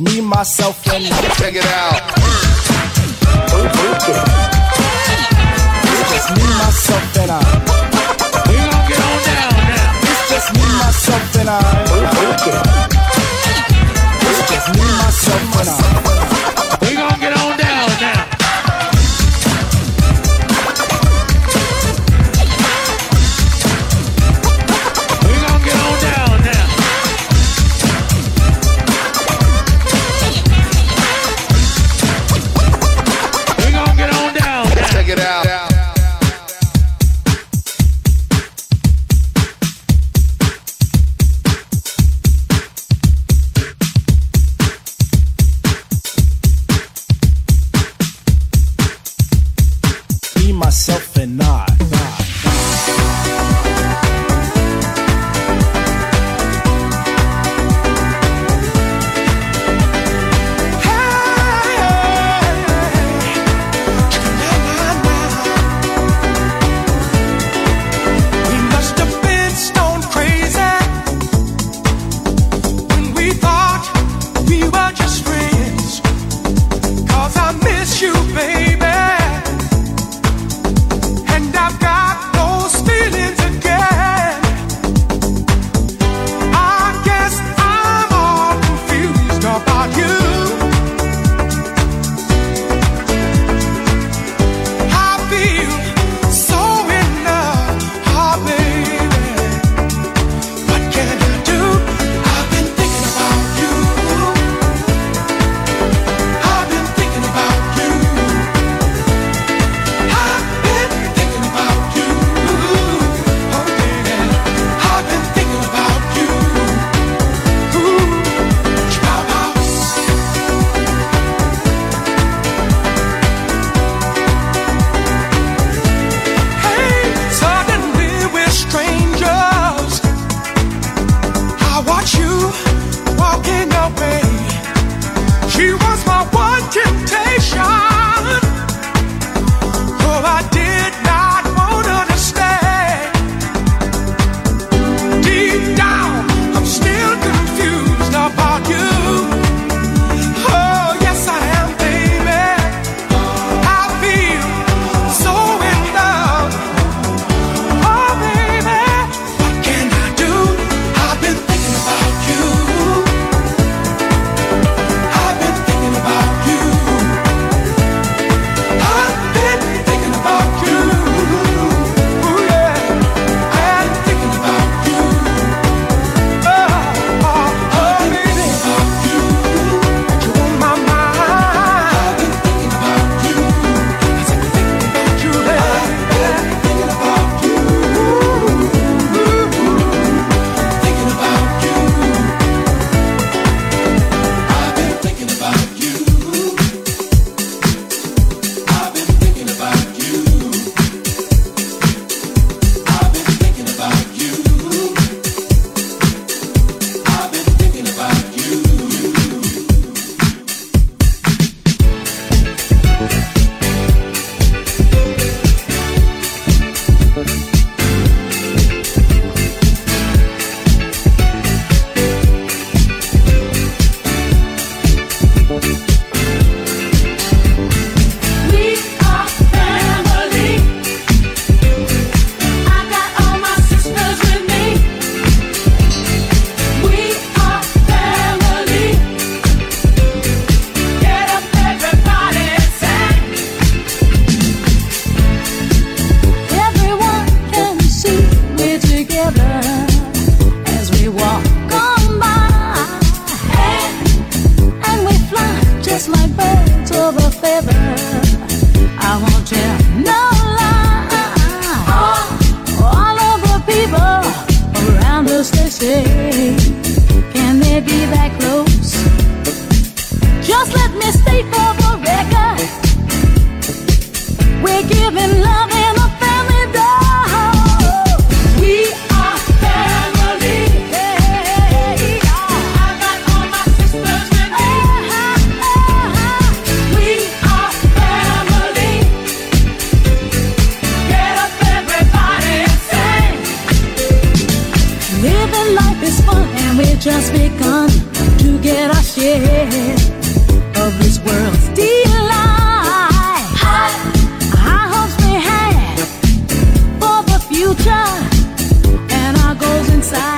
Me, myself, and I. Check it out. It's just me, myself, and I. We gon' get on down now. It's just me, myself, and I. just life is fun, and we've just begun to get our share of this world's delight. Our hopes we have for the future, and our goals inside.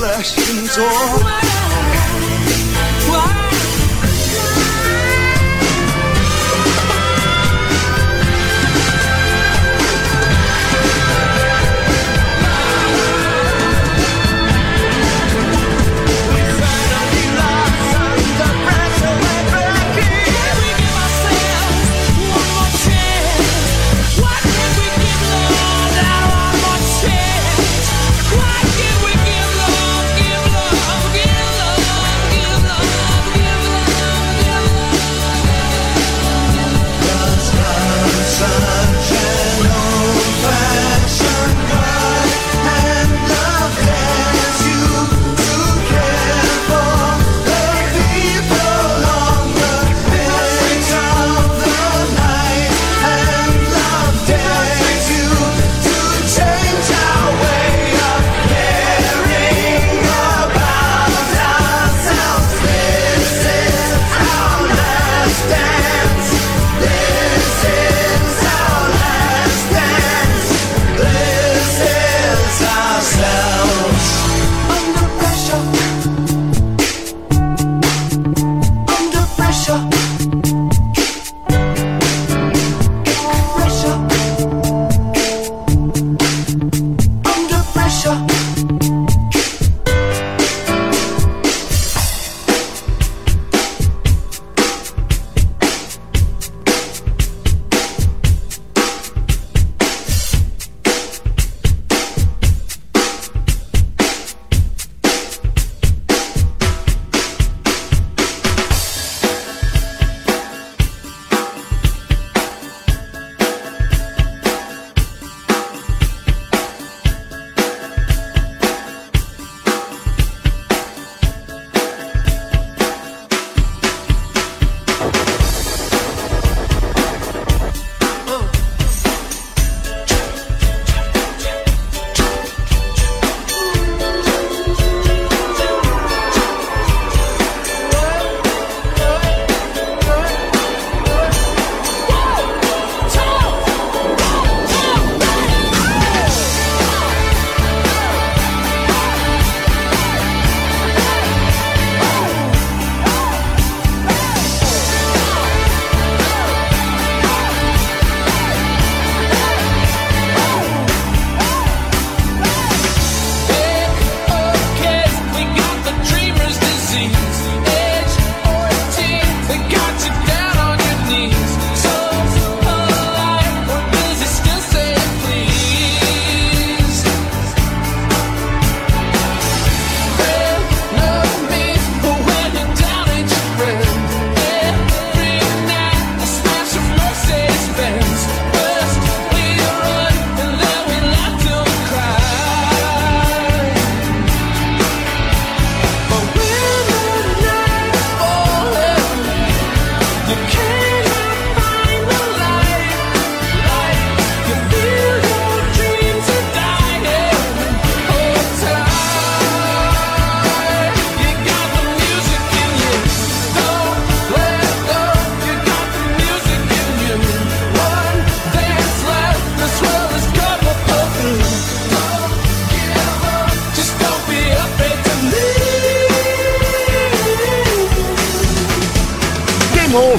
了星座。